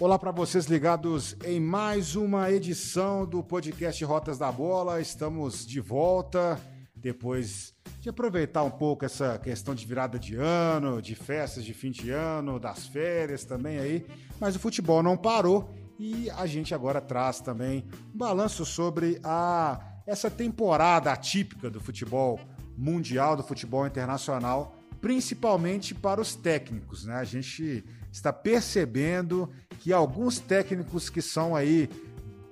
Olá para vocês ligados em mais uma edição do podcast Rotas da Bola. Estamos de volta depois de aproveitar um pouco essa questão de virada de ano, de festas de fim de ano, das férias também aí, mas o futebol não parou e a gente agora traz também um balanço sobre a essa temporada atípica do futebol mundial, do futebol internacional, principalmente para os técnicos, né? A gente está percebendo que alguns técnicos que são aí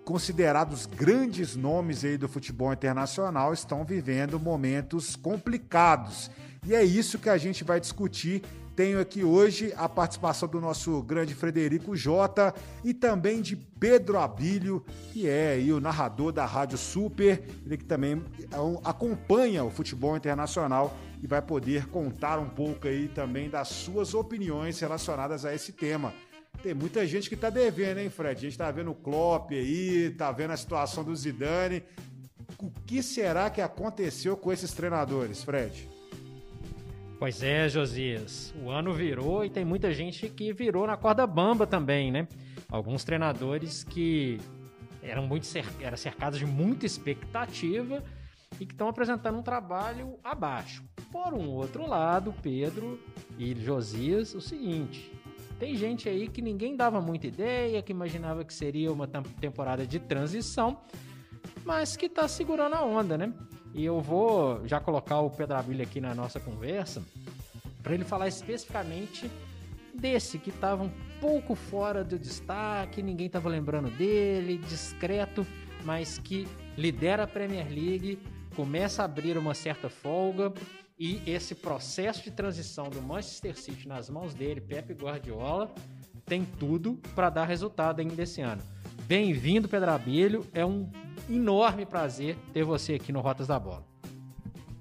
considerados grandes nomes aí do futebol internacional estão vivendo momentos complicados. E é isso que a gente vai discutir. Tenho aqui hoje a participação do nosso grande Frederico Jota e também de Pedro Abílio, que é o narrador da Rádio Super, ele que também é acompanha o futebol internacional e vai poder contar um pouco aí também das suas opiniões relacionadas a esse tema. Tem muita gente que tá devendo, hein, Fred? A gente tá vendo o Klopp aí, tá vendo a situação do Zidane. O que será que aconteceu com esses treinadores, Fred? Pois é, Josias. O ano virou e tem muita gente que virou na corda bamba também, né? Alguns treinadores que eram muito eram cercados de muita expectativa e que estão apresentando um trabalho abaixo. Por um outro lado, Pedro e Josias, o seguinte: tem gente aí que ninguém dava muita ideia, que imaginava que seria uma temporada de transição, mas que está segurando a onda, né? E eu vou já colocar o Pedro Abilha aqui na nossa conversa para ele falar especificamente desse que estava um pouco fora do destaque, ninguém estava lembrando dele, discreto, mas que lidera a Premier League, começa a abrir uma certa folga e esse processo de transição do Manchester City nas mãos dele, Pepe Guardiola, tem tudo para dar resultado ainda esse ano. Bem-vindo, Pedro Abelho. É um enorme prazer ter você aqui no Rotas da Bola.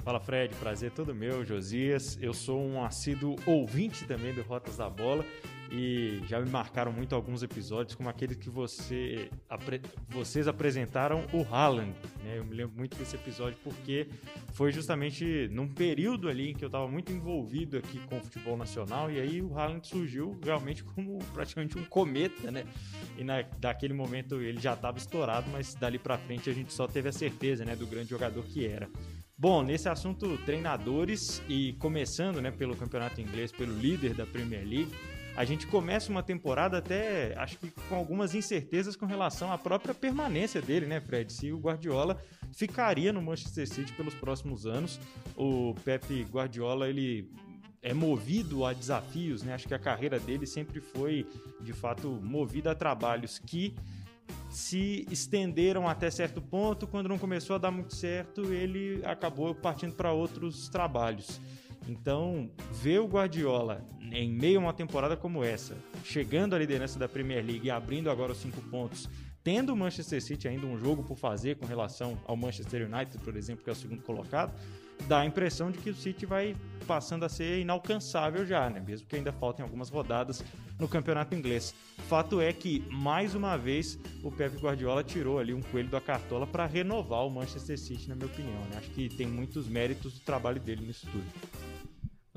Fala Fred, prazer todo meu, Josias. Eu sou um assíduo ouvinte também do Rotas da Bola e já me marcaram muito alguns episódios, como aquele que você, apre, vocês apresentaram o Haaland. Né? Eu me lembro muito desse episódio porque foi justamente num período ali em que eu estava muito envolvido aqui com o futebol nacional e aí o Haaland surgiu realmente como praticamente um cometa, né? E na, daquele momento ele já estava estourado, mas dali para frente a gente só teve a certeza, né, do grande jogador que era. Bom, nesse assunto treinadores e começando, né, pelo campeonato inglês, pelo líder da Premier League, a gente começa uma temporada até, acho que com algumas incertezas com relação à própria permanência dele, né, Fred? Se o Guardiola ficaria no Manchester City pelos próximos anos. O Pepe Guardiola, ele é movido a desafios, né? Acho que a carreira dele sempre foi, de fato, movida a trabalhos que se estenderam até certo ponto. Quando não começou a dar muito certo, ele acabou partindo para outros trabalhos. Então, ver o Guardiola em meio a uma temporada como essa, chegando à liderança da Premier League e abrindo agora os cinco pontos, tendo o Manchester City ainda um jogo por fazer com relação ao Manchester United, por exemplo, que é o segundo colocado, dá a impressão de que o City vai passando a ser inalcançável já, né? Mesmo que ainda faltem algumas rodadas no campeonato inglês. Fato é que, mais uma vez, o Pep Guardiola tirou ali um coelho da cartola para renovar o Manchester City, na minha opinião. Né? Acho que tem muitos méritos do trabalho dele nisso tudo.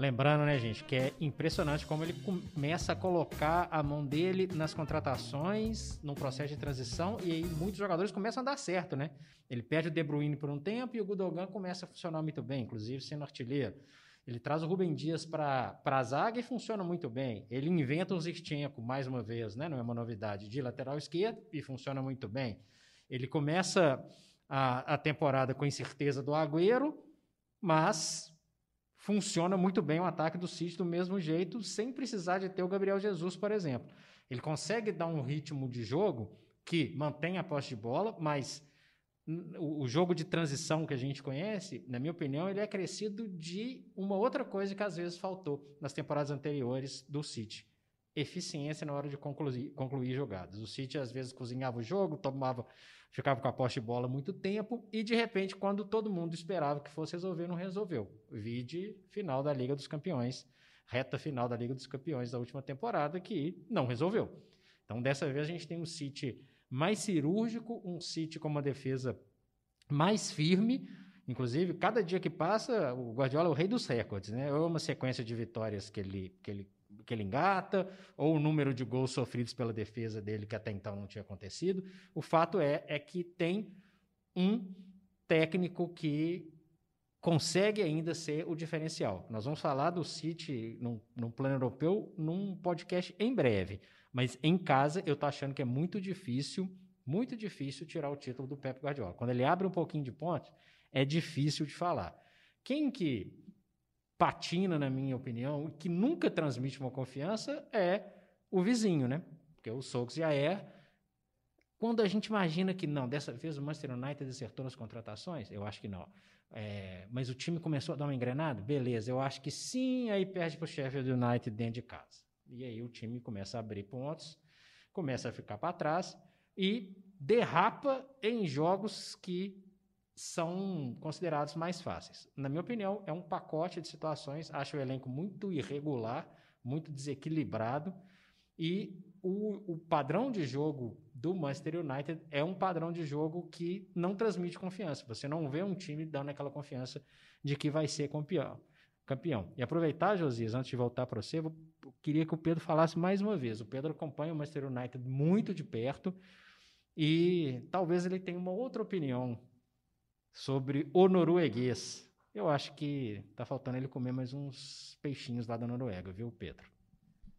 Lembrando, né, gente, que é impressionante como ele começa a colocar a mão dele nas contratações, num processo de transição, e aí muitos jogadores começam a dar certo, né? Ele perde o De Bruyne por um tempo e o Gudogan começa a funcionar muito bem, inclusive sendo artilheiro. Ele traz o Rubem Dias para a zaga e funciona muito bem. Ele inventa o Zinchenko, mais uma vez, né? não é uma novidade, de lateral esquerdo e funciona muito bem. Ele começa a, a temporada com incerteza do Agüero, mas funciona muito bem o ataque do City do mesmo jeito, sem precisar de ter o Gabriel Jesus, por exemplo. Ele consegue dar um ritmo de jogo que mantém a posse de bola, mas o jogo de transição que a gente conhece, na minha opinião, ele é crescido de uma outra coisa que às vezes faltou nas temporadas anteriores do City. Eficiência na hora de concluir, concluir jogadas. O City às vezes cozinhava o jogo, tomava ficava com a posse de bola muito tempo e de repente, quando todo mundo esperava que fosse resolver, não resolveu. Vide final da Liga dos Campeões, reta final da Liga dos Campeões da última temporada, que não resolveu. Então, dessa vez, a gente tem um City mais cirúrgico, um City com uma defesa mais firme. Inclusive, cada dia que passa, o Guardiola é o rei dos recordes, né? É uma sequência de vitórias que ele, que ele que ele engata, ou o número de gols sofridos pela defesa dele, que até então não tinha acontecido. O fato é, é que tem um técnico que consegue ainda ser o diferencial. Nós vamos falar do City no, no plano europeu num podcast em breve. Mas em casa eu tô achando que é muito difícil, muito difícil tirar o título do Pep Guardiola. Quando ele abre um pouquinho de ponte, é difícil de falar. Quem que patina, na minha opinião, e que nunca transmite uma confiança é o vizinho, né? Porque o Sox a Air, quando a gente imagina que não, dessa vez o Manchester United acertou nas contratações, eu acho que não. É, mas o time começou a dar uma engrenada? Beleza, eu acho que sim, aí perde para o Sheffield United dentro de casa. E aí o time começa a abrir pontos, começa a ficar para trás e derrapa em jogos que são considerados mais fáceis. Na minha opinião, é um pacote de situações. Acho o elenco muito irregular, muito desequilibrado e o, o, padrão de jogo do Manchester United é um padrão de jogo que não transmite confiança. Você não vê um time dando aquela confiança de que vai ser campeão. campeão. E aproveitar, Josias, antes de voltar para você, eu queria que o Pedro falasse mais uma vez. O Pedro acompanha o Manchester United muito de perto e talvez ele tenha uma outra opinião sobre o norueguês. Eu acho que está faltando ele comer mais uns peixinhos lá da Noruega, viu, Pedro?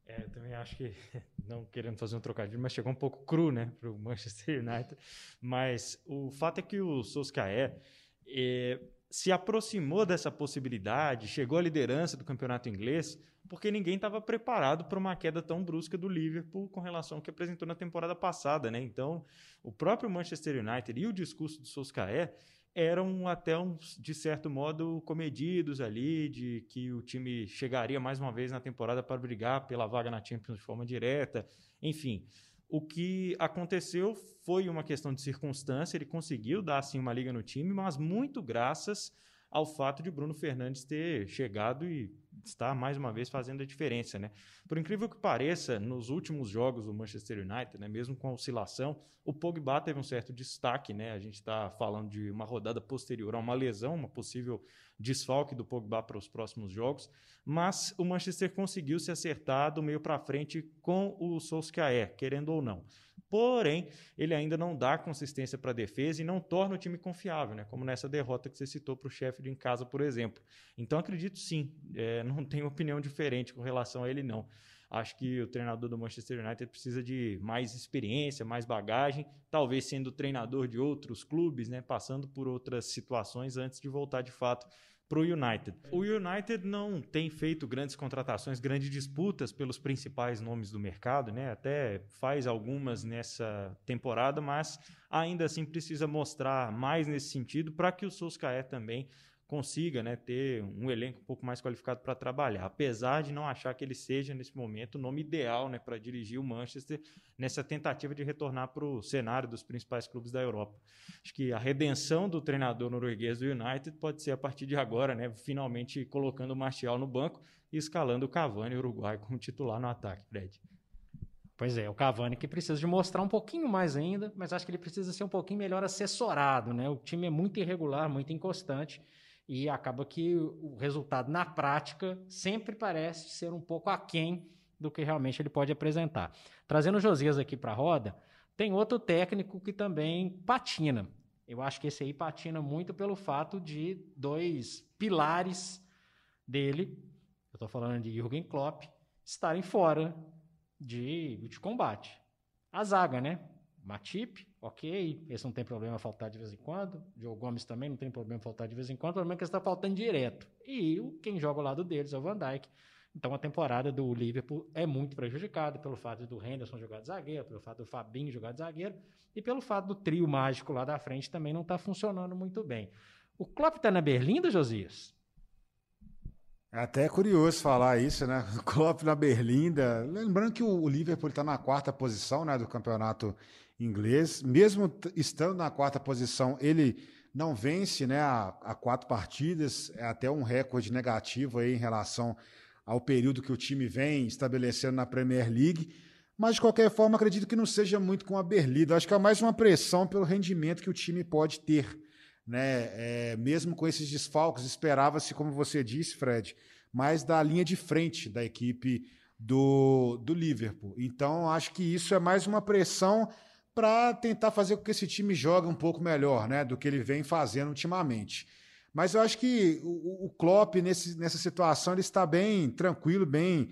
É, eu também acho que, não querendo fazer um trocadilho, mas chegou um pouco cru, né, para o Manchester United. Mas o fato é que o Solskjaer é, se aproximou dessa possibilidade, chegou à liderança do campeonato inglês, porque ninguém estava preparado para uma queda tão brusca do Liverpool com relação ao que apresentou na temporada passada, né? Então, o próprio Manchester United e o discurso do Solskjaer eram até uns, de certo modo comedidos ali de que o time chegaria mais uma vez na temporada para brigar pela vaga na Champions de forma direta, enfim. O que aconteceu foi uma questão de circunstância, ele conseguiu dar assim uma liga no time, mas muito graças ao fato de Bruno Fernandes ter chegado e está mais uma vez fazendo a diferença, né? Por incrível que pareça, nos últimos jogos do Manchester United, né, mesmo com a oscilação, o Pogba teve um certo destaque, né? A gente está falando de uma rodada posterior a uma lesão, uma possível desfalque do Pogba para os próximos jogos, mas o Manchester conseguiu se acertar do meio para frente com o Solskjaer, querendo ou não. Porém, ele ainda não dá consistência para a defesa e não torna o time confiável, né? como nessa derrota que você citou para o Sheffield em casa, por exemplo. Então, acredito sim, é, não tenho opinião diferente com relação a ele, não. Acho que o treinador do Manchester United precisa de mais experiência, mais bagagem, talvez sendo treinador de outros clubes, né? passando por outras situações antes de voltar de fato para o United. O United não tem feito grandes contratações, grandes disputas pelos principais nomes do mercado, né? Até faz algumas nessa temporada, mas ainda assim precisa mostrar mais nesse sentido para que o Solskjaer também consiga né, ter um elenco um pouco mais qualificado para trabalhar, apesar de não achar que ele seja, nesse momento, o nome ideal né, para dirigir o Manchester nessa tentativa de retornar para o cenário dos principais clubes da Europa. Acho que a redenção do treinador norueguês do United pode ser a partir de agora, né, finalmente colocando o Martial no banco e escalando o Cavani Uruguai como titular no ataque, Fred. Pois é, o Cavani que precisa de mostrar um pouquinho mais ainda, mas acho que ele precisa ser um pouquinho melhor assessorado, né? O time é muito irregular, muito inconstante e acaba que o resultado na prática sempre parece ser um pouco aquém do que realmente ele pode apresentar. Trazendo o Josias aqui para a roda, tem outro técnico que também patina. Eu acho que esse aí patina muito pelo fato de dois pilares dele, eu estou falando de Jürgen Klopp, estarem fora de, de combate. A zaga, né? Matip, ok, esse não tem problema faltar de vez em quando. Joe Gomes também não tem problema faltar de vez em quando. O problema é que está faltando direto. E quem joga ao lado deles é o Van Dijk. Então a temporada do Liverpool é muito prejudicada pelo fato do Henderson jogar de zagueiro, pelo fato do Fabinho jogar de zagueiro e pelo fato do trio mágico lá da frente também não está funcionando muito bem. O Klopp está na Berlinda, Josias? É até curioso falar isso, né? O Klopp na Berlinda. Lembrando que o Liverpool está na quarta posição né, do campeonato inglês. Mesmo estando na quarta posição, ele não vence né, a, a, quatro partidas, é até um recorde negativo aí em relação ao período que o time vem estabelecendo na Premier League. Mas, de qualquer forma, acredito que não seja muito com a Berlida. Acho que é mais uma pressão pelo rendimento que o time pode ter. Né? É, mesmo com esses desfalques, esperava-se, como você disse, Fred, mais da linha de frente da equipe do, do Liverpool. Então, acho que isso é mais uma pressão para tentar fazer com que esse time jogue um pouco melhor né, do que ele vem fazendo ultimamente. Mas eu acho que o, o Klopp, nesse, nessa situação, ele está bem tranquilo, bem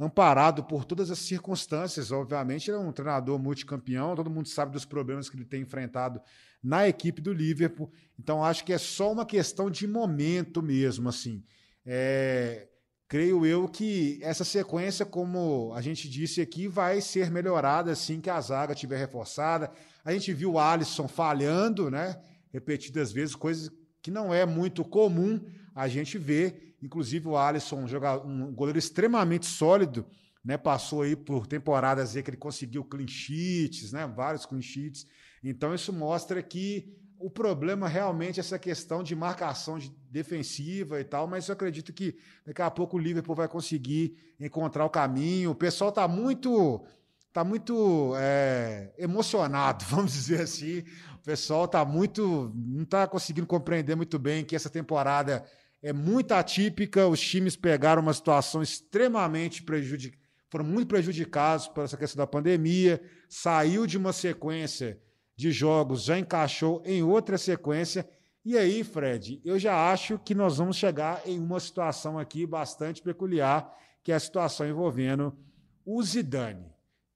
amparado por todas as circunstâncias. Obviamente, ele é um treinador multicampeão, todo mundo sabe dos problemas que ele tem enfrentado na equipe do Liverpool. Então, acho que é só uma questão de momento mesmo. assim. É, creio eu que essa sequência, como a gente disse aqui, vai ser melhorada assim que a zaga estiver reforçada. A gente viu o Alisson falhando, né? Repetidas vezes, coisas que não é muito comum a gente ver. Inclusive o Alisson, um goleiro extremamente sólido, né? Passou aí por temporadas aí que ele conseguiu clean sheets, né? Vários clean sheets. Então isso mostra que o problema realmente é essa questão de marcação de defensiva e tal, mas eu acredito que daqui a pouco o Liverpool vai conseguir encontrar o caminho. O pessoal está muito tá muito é, emocionado, vamos dizer assim. O pessoal está muito. não está conseguindo compreender muito bem que essa temporada é muito atípica. Os times pegaram uma situação extremamente prejudicada, foram muito prejudicados por essa questão da pandemia, saiu de uma sequência de jogos, já encaixou em outra sequência. E aí, Fred, eu já acho que nós vamos chegar em uma situação aqui bastante peculiar, que é a situação envolvendo o Zidane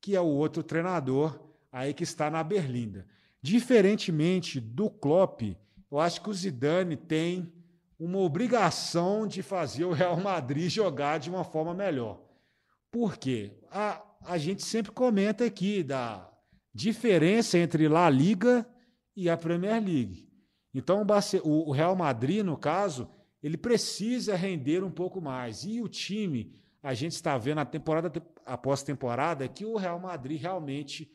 que é o outro treinador aí que está na Berlinda. Diferentemente do Klopp, eu acho que o Zidane tem uma obrigação de fazer o Real Madrid jogar de uma forma melhor. Por quê? A, a gente sempre comenta aqui da diferença entre La Liga e a Premier League. Então, o Real Madrid, no caso, ele precisa render um pouco mais. E o time a gente está vendo a temporada após temporada que o Real Madrid realmente,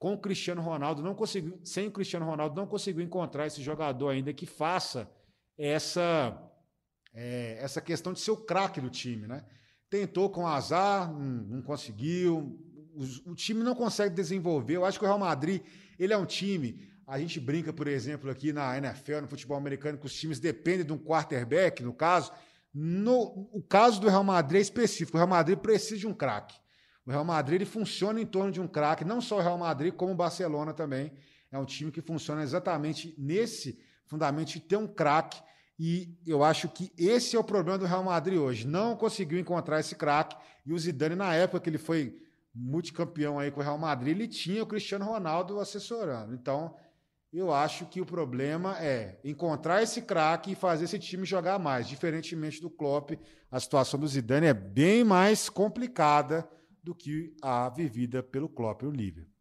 com o Cristiano Ronaldo, não conseguiu, sem o Cristiano Ronaldo, não conseguiu encontrar esse jogador ainda que faça essa, é, essa questão de ser o craque do time. Né? Tentou com azar, não, não conseguiu. O, time não consegue desenvolver. Eu acho que o Real Madrid ele é um time. A gente brinca, por exemplo, aqui na NFL, no futebol americano, que os times dependem de um quarterback, no caso. No o caso do Real Madrid é específico. O Real Madrid precisa de um craque. O Real Madrid ele funciona em torno de um craque, não só o Real Madrid, como o Barcelona também. É um time que funciona exatamente nesse fundamento de ter um craque. E eu acho que esse é o problema do Real Madrid hoje. Não conseguiu encontrar esse craque. E o Zidane, na época que ele foi multicampeão aí com o Real Madrid, ele tinha o Cristiano Ronaldo assessorando. Então, eu acho que o problema é encontrar esse craque e fazer esse time jogar mais. Diferentemente do Klopp, a situação do Zidane é bem mais complicada do que a vivida pelo Klopp e o Liverpool.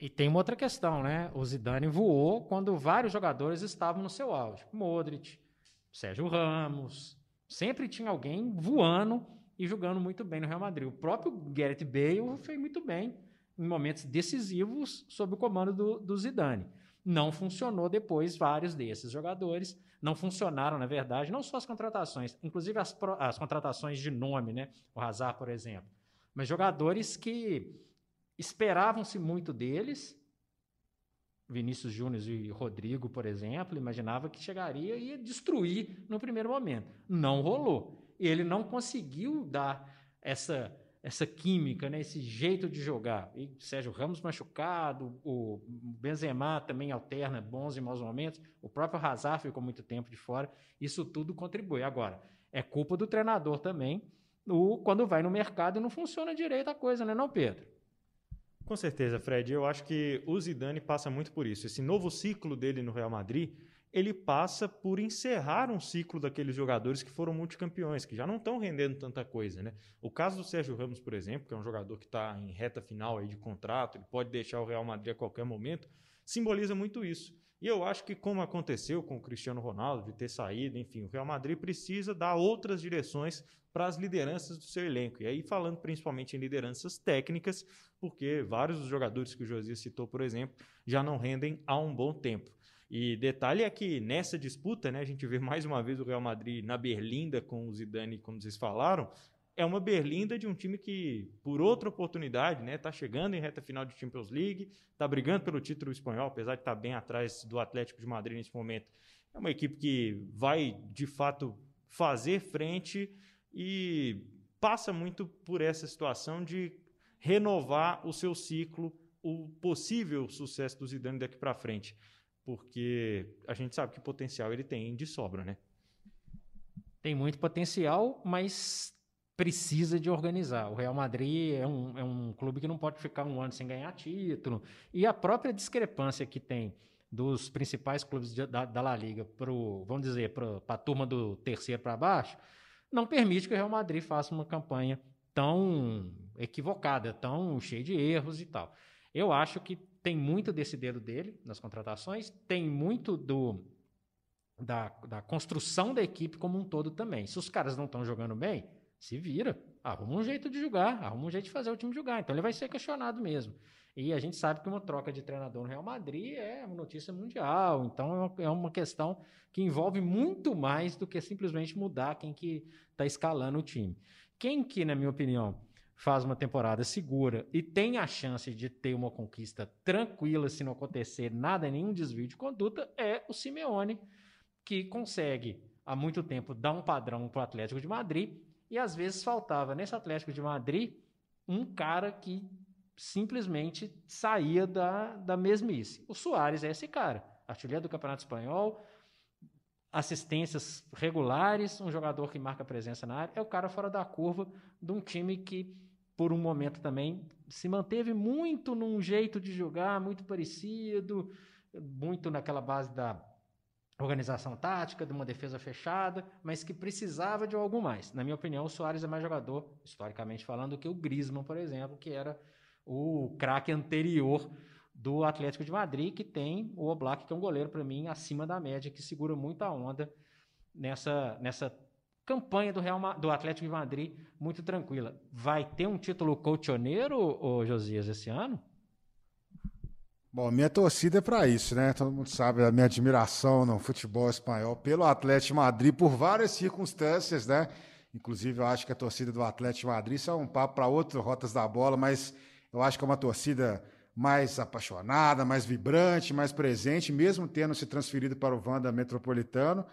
E tem uma outra questão, né? O Zidane voou quando vários jogadores estavam no seu auge. Modric, Sérgio Ramos, sempre tinha alguém voando e jogando muito bem no Real Madrid. O próprio Gareth Bale fez muito bem em momentos decisivos sob o comando do, do Zidane. Não funcionou depois vários desses jogadores. Não funcionaram, na verdade, não só as contratações, inclusive as, as contratações de nome, né? O Hazard, por exemplo. Mas jogadores que esperavam-se muito deles. Vinícius Júnior e Rodrigo, por exemplo, imaginava que chegaria e ia destruir no primeiro momento. Não rolou. Ele não conseguiu dar essa essa química, né, esse jeito de jogar. E Sérgio Ramos machucado, o Benzema também alterna bons e maus momentos, o próprio Hazard ficou muito tempo de fora. Isso tudo contribui. Agora, é culpa do treinador também, o, quando vai no mercado e não funciona direito a coisa, né, não, Pedro? Com certeza, Fred. Eu acho que o Zidane passa muito por isso. Esse novo ciclo dele no Real Madrid ele passa por encerrar um ciclo daqueles jogadores que foram multicampeões, que já não estão rendendo tanta coisa. Né? O caso do Sérgio Ramos, por exemplo, que é um jogador que está em reta final aí de contrato, ele pode deixar o Real Madrid a qualquer momento, simboliza muito isso. E eu acho que, como aconteceu com o Cristiano Ronaldo, de ter saído, enfim, o Real Madrid precisa dar outras direções para as lideranças do seu elenco. E aí, falando principalmente em lideranças técnicas, porque vários dos jogadores que o Josias citou, por exemplo, já não rendem há um bom tempo. E detalhe é que nessa disputa, né, a gente vê mais uma vez o Real Madrid na Berlinda com o Zidane, como vocês falaram, é uma Berlinda de um time que, por outra oportunidade, né, está chegando em reta final de Champions League, está brigando pelo título espanhol, apesar de estar tá bem atrás do Atlético de Madrid nesse momento. É uma equipe que vai, de fato, fazer frente e passa muito por essa situação de renovar o seu ciclo, o possível sucesso do Zidane daqui para frente, porque a gente sabe que potencial ele tem de sobra, né? Tem muito potencial, mas precisa de organizar. O Real Madrid é um, é um clube que não pode ficar um ano sem ganhar título. E a própria discrepância que tem dos principais clubes de, da, da La Liga para vamos dizer, para a turma do terceiro para baixo, não permite que o Real Madrid faça uma campanha tão equivocada, tão cheia de erros e tal. Eu acho que tem muito desse dedo dele nas contratações, tem muito do da, da construção da equipe como um todo também. Se os caras não estão jogando bem, se vira, arruma um jeito de jogar, arruma um jeito de fazer o time jogar. Então ele vai ser questionado mesmo. E a gente sabe que uma troca de treinador no Real Madrid é uma notícia mundial, então é uma questão que envolve muito mais do que simplesmente mudar quem que está escalando o time. Quem que, na minha opinião, faz uma temporada segura e tem a chance de ter uma conquista tranquila se não acontecer nada, nenhum desvio de conduta, é o Simeone, que consegue há muito tempo dar um padrão para o Atlético de Madrid e às vezes faltava nesse Atlético de Madrid um cara que simplesmente saía da, da mesmice. O Soares é esse cara, artilheiro do Campeonato Espanhol, assistências regulares, um jogador que marca presença na área, é o cara fora da curva de um time que, por um momento também, se manteve muito num jeito de jogar, muito parecido, muito naquela base da organização tática, de uma defesa fechada, mas que precisava de algo mais. Na minha opinião, o Soares é mais jogador, historicamente falando, do que o Griezmann, por exemplo, que era o craque anterior do Atlético de Madrid, que tem o Oblak, que é um goleiro, para mim, acima da média, que segura muita onda nessa, nessa campanha do, Real, do Atlético de Madrid, muito tranquila. Vai ter um título colchoneiro, ô Josias, esse ano? Bom, minha torcida é para isso, né? Todo mundo sabe a minha admiração no futebol espanhol pelo Atlético Madrid por várias circunstâncias, né? Inclusive, eu acho que a torcida do Atlético Madrid, isso é um papo para outras rotas da bola, mas eu acho que é uma torcida mais apaixonada, mais vibrante, mais presente, mesmo tendo se transferido para o Vanda Metropolitano.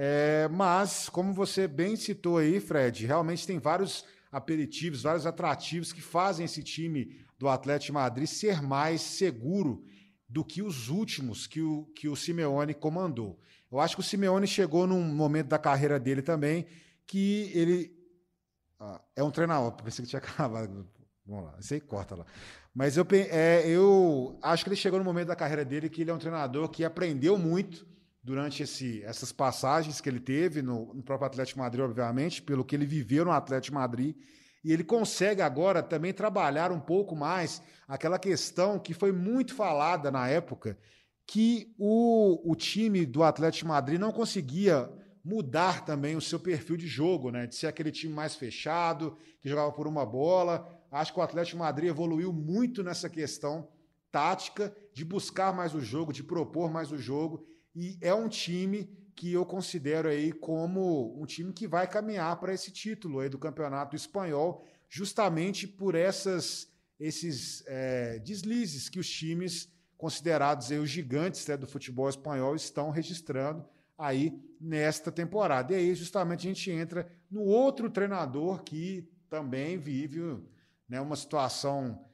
É, mas, como você bem citou aí, Fred, realmente tem vários aperitivos, vários atrativos que fazem esse time do Atlético Madrid ser mais seguro do que os últimos que o, que o Simeone comandou. Eu acho que o Simeone chegou num momento da carreira dele também que ele. Ah, é um treinador, pensei que tinha acabado. Vamos lá, aí corta lá. Mas eu, é, eu acho que ele chegou no momento da carreira dele que ele é um treinador que aprendeu muito durante esse, essas passagens que ele teve no, no próprio Atlético Madrid, obviamente, pelo que ele viveu no Atlético Madrid e ele consegue agora também trabalhar um pouco mais aquela questão que foi muito falada na época, que o, o time do Atlético Madrid não conseguia mudar também o seu perfil de jogo, né? De ser aquele time mais fechado, que jogava por uma bola. Acho que o Atlético Madrid evoluiu muito nessa questão tática, de buscar mais o jogo, de propor mais o jogo. E é um time que eu considero aí como um time que vai caminhar para esse título aí do campeonato espanhol, justamente por essas, esses é, deslizes que os times considerados aí os gigantes né, do futebol espanhol estão registrando aí nesta temporada. E aí justamente a gente entra no outro treinador que também vive né, uma situação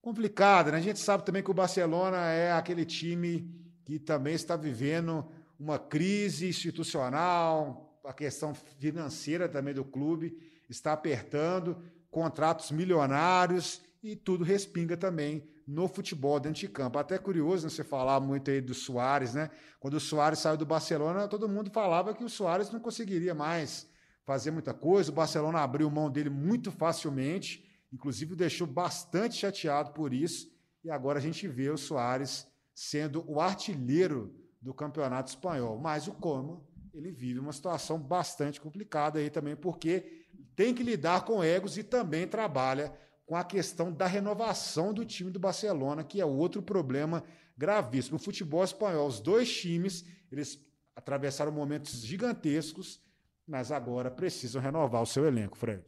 complicada. Né? A gente sabe também que o Barcelona é aquele time que também está vivendo uma crise institucional, a questão financeira também do clube está apertando, contratos milionários e tudo respinga também no futebol dentro de campo. Até curioso né, você falar muito aí do Soares, né? Quando o Soares saiu do Barcelona, todo mundo falava que o Soares não conseguiria mais fazer muita coisa. O Barcelona abriu mão dele muito facilmente, inclusive deixou bastante chateado por isso. E agora a gente vê o Soares sendo o artilheiro do Campeonato Espanhol. Mas o Como, ele vive uma situação bastante complicada aí também, porque tem que lidar com egos e também trabalha com a questão da renovação do time do Barcelona, que é outro problema gravíssimo. O futebol espanhol, os dois times, eles atravessaram momentos gigantescos, mas agora precisam renovar o seu elenco, Fred.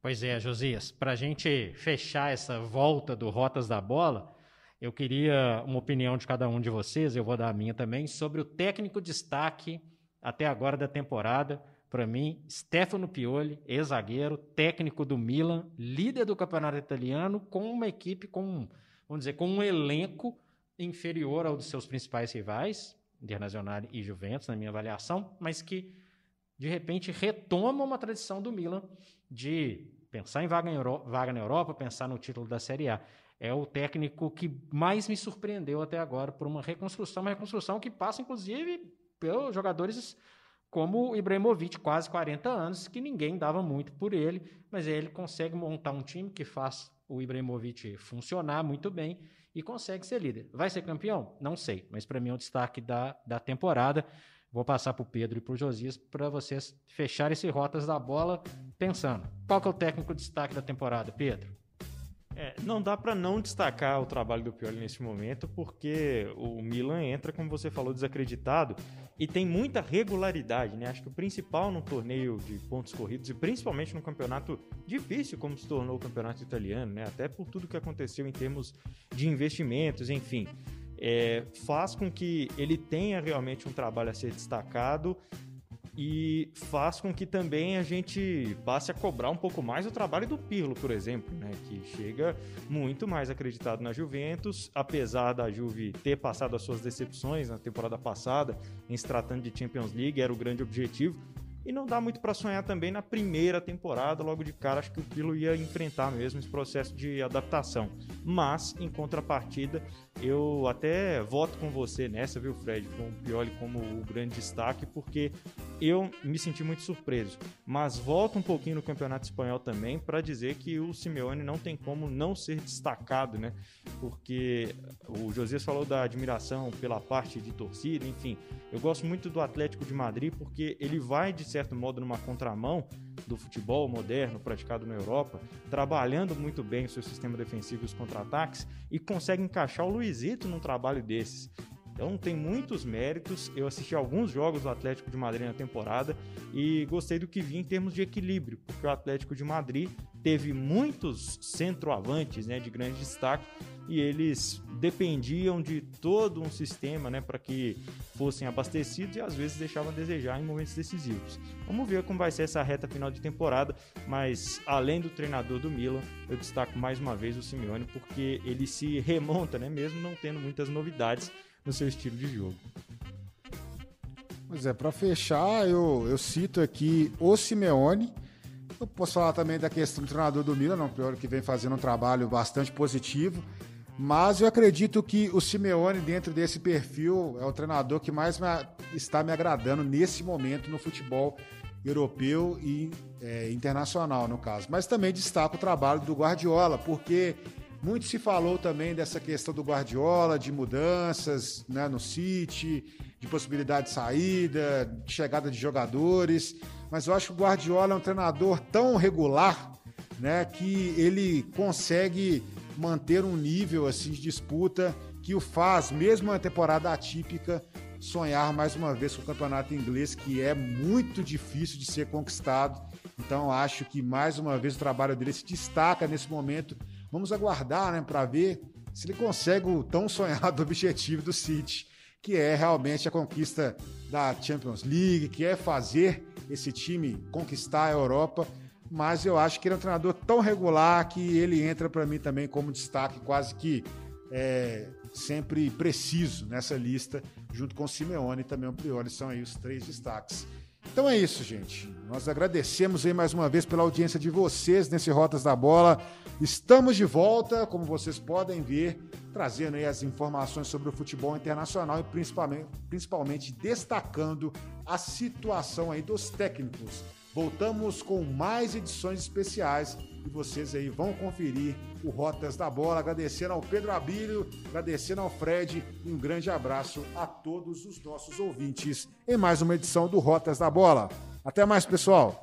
Pois é, Josias, para a gente fechar essa volta do Rotas da Bola, eu queria uma opinião de cada um de vocês, eu vou dar a minha também, sobre o técnico destaque até agora da temporada para mim, Stefano Pioli, ex-zagueiro, técnico do Milan, líder do campeonato italiano, com uma equipe com, vamos dizer, com um elenco inferior ao dos seus principais rivais, Internacional e Juventus, na minha avaliação, mas que de repente retoma uma tradição do Milan de pensar em vaga, Euro vaga na Europa, pensar no título da Série A. É o técnico que mais me surpreendeu até agora por uma reconstrução, uma reconstrução que passa, inclusive, pelos jogadores como o Ibrahimovic, quase 40 anos, que ninguém dava muito por ele, mas ele consegue montar um time que faz o Ibrahimovic funcionar muito bem e consegue ser líder. Vai ser campeão? Não sei, mas para mim é o destaque da, da temporada. Vou passar para o Pedro e para o Josias para vocês fecharem esse rotas da bola pensando. Qual que é o técnico de destaque da temporada, Pedro? É, não dá para não destacar o trabalho do Pioli nesse momento, porque o Milan entra, como você falou, desacreditado e tem muita regularidade, né? Acho que o principal no torneio de pontos corridos e principalmente no campeonato difícil, como se tornou o campeonato italiano, né? Até por tudo que aconteceu em termos de investimentos, enfim. É, faz com que ele tenha realmente um trabalho a ser destacado e faz com que também a gente passe a cobrar um pouco mais o trabalho do Pirlo, por exemplo, né? que chega muito mais acreditado na Juventus, apesar da Juve ter passado as suas decepções na temporada passada, em se tratando de Champions League, era o grande objetivo, e não dá muito para sonhar também na primeira temporada, logo de cara, acho que o Pilo ia enfrentar mesmo esse processo de adaptação. Mas, em contrapartida, eu até voto com você nessa, viu, Fred, com o Pioli como o grande destaque, porque eu me senti muito surpreso. Mas volto um pouquinho no Campeonato Espanhol também para dizer que o Simeone não tem como não ser destacado, né? Porque o Josias falou da admiração pela parte de torcida, enfim. Eu gosto muito do Atlético de Madrid porque ele vai de certo modo, numa contramão do futebol moderno praticado na Europa, trabalhando muito bem o seu sistema defensivo e os contra-ataques e consegue encaixar o Luizito num trabalho desses. Então tem muitos méritos. Eu assisti alguns jogos do Atlético de Madrid na temporada e gostei do que vi em termos de equilíbrio, porque o Atlético de Madrid teve muitos centroavantes né, de grande destaque e eles dependiam de todo um sistema né, para que fossem abastecidos e às vezes deixavam a desejar em momentos decisivos. Vamos ver como vai ser essa reta final de temporada, mas além do treinador do Milan, eu destaco mais uma vez o Simeone porque ele se remonta, né, mesmo não tendo muitas novidades no seu estilo de jogo. Pois é, para fechar, eu, eu cito aqui o Simeone, eu posso falar também da questão do treinador do Milan, pior que vem fazendo um trabalho bastante positivo. Mas eu acredito que o Simeone, dentro desse perfil, é o treinador que mais me, está me agradando nesse momento no futebol europeu e é, internacional, no caso. Mas também destaco o trabalho do Guardiola, porque muito se falou também dessa questão do Guardiola, de mudanças né, no City, de possibilidade de saída, de chegada de jogadores mas eu acho que o Guardiola é um treinador tão regular, né, que ele consegue manter um nível assim de disputa que o faz, mesmo uma temporada atípica, sonhar mais uma vez com o campeonato inglês, que é muito difícil de ser conquistado. Então acho que mais uma vez o trabalho dele se destaca nesse momento. Vamos aguardar, né, para ver se ele consegue o tão sonhado objetivo do City, que é realmente a conquista da Champions League, que é fazer esse time conquistar a Europa, mas eu acho que ele é um treinador tão regular que ele entra para mim também como destaque quase que é, sempre preciso nessa lista, junto com o Simeone e também o Prioli, são aí os três destaques. Então é isso, gente. Nós agradecemos aí mais uma vez pela audiência de vocês nesse Rotas da Bola. Estamos de volta, como vocês podem ver, trazendo aí as informações sobre o futebol internacional e principalmente, principalmente destacando a situação aí dos técnicos. Voltamos com mais edições especiais e vocês aí vão conferir o Rotas da Bola. Agradecendo ao Pedro Abílio, agradecendo ao Fred um grande abraço a todos os nossos ouvintes em mais uma edição do Rotas da Bola. Até mais, pessoal!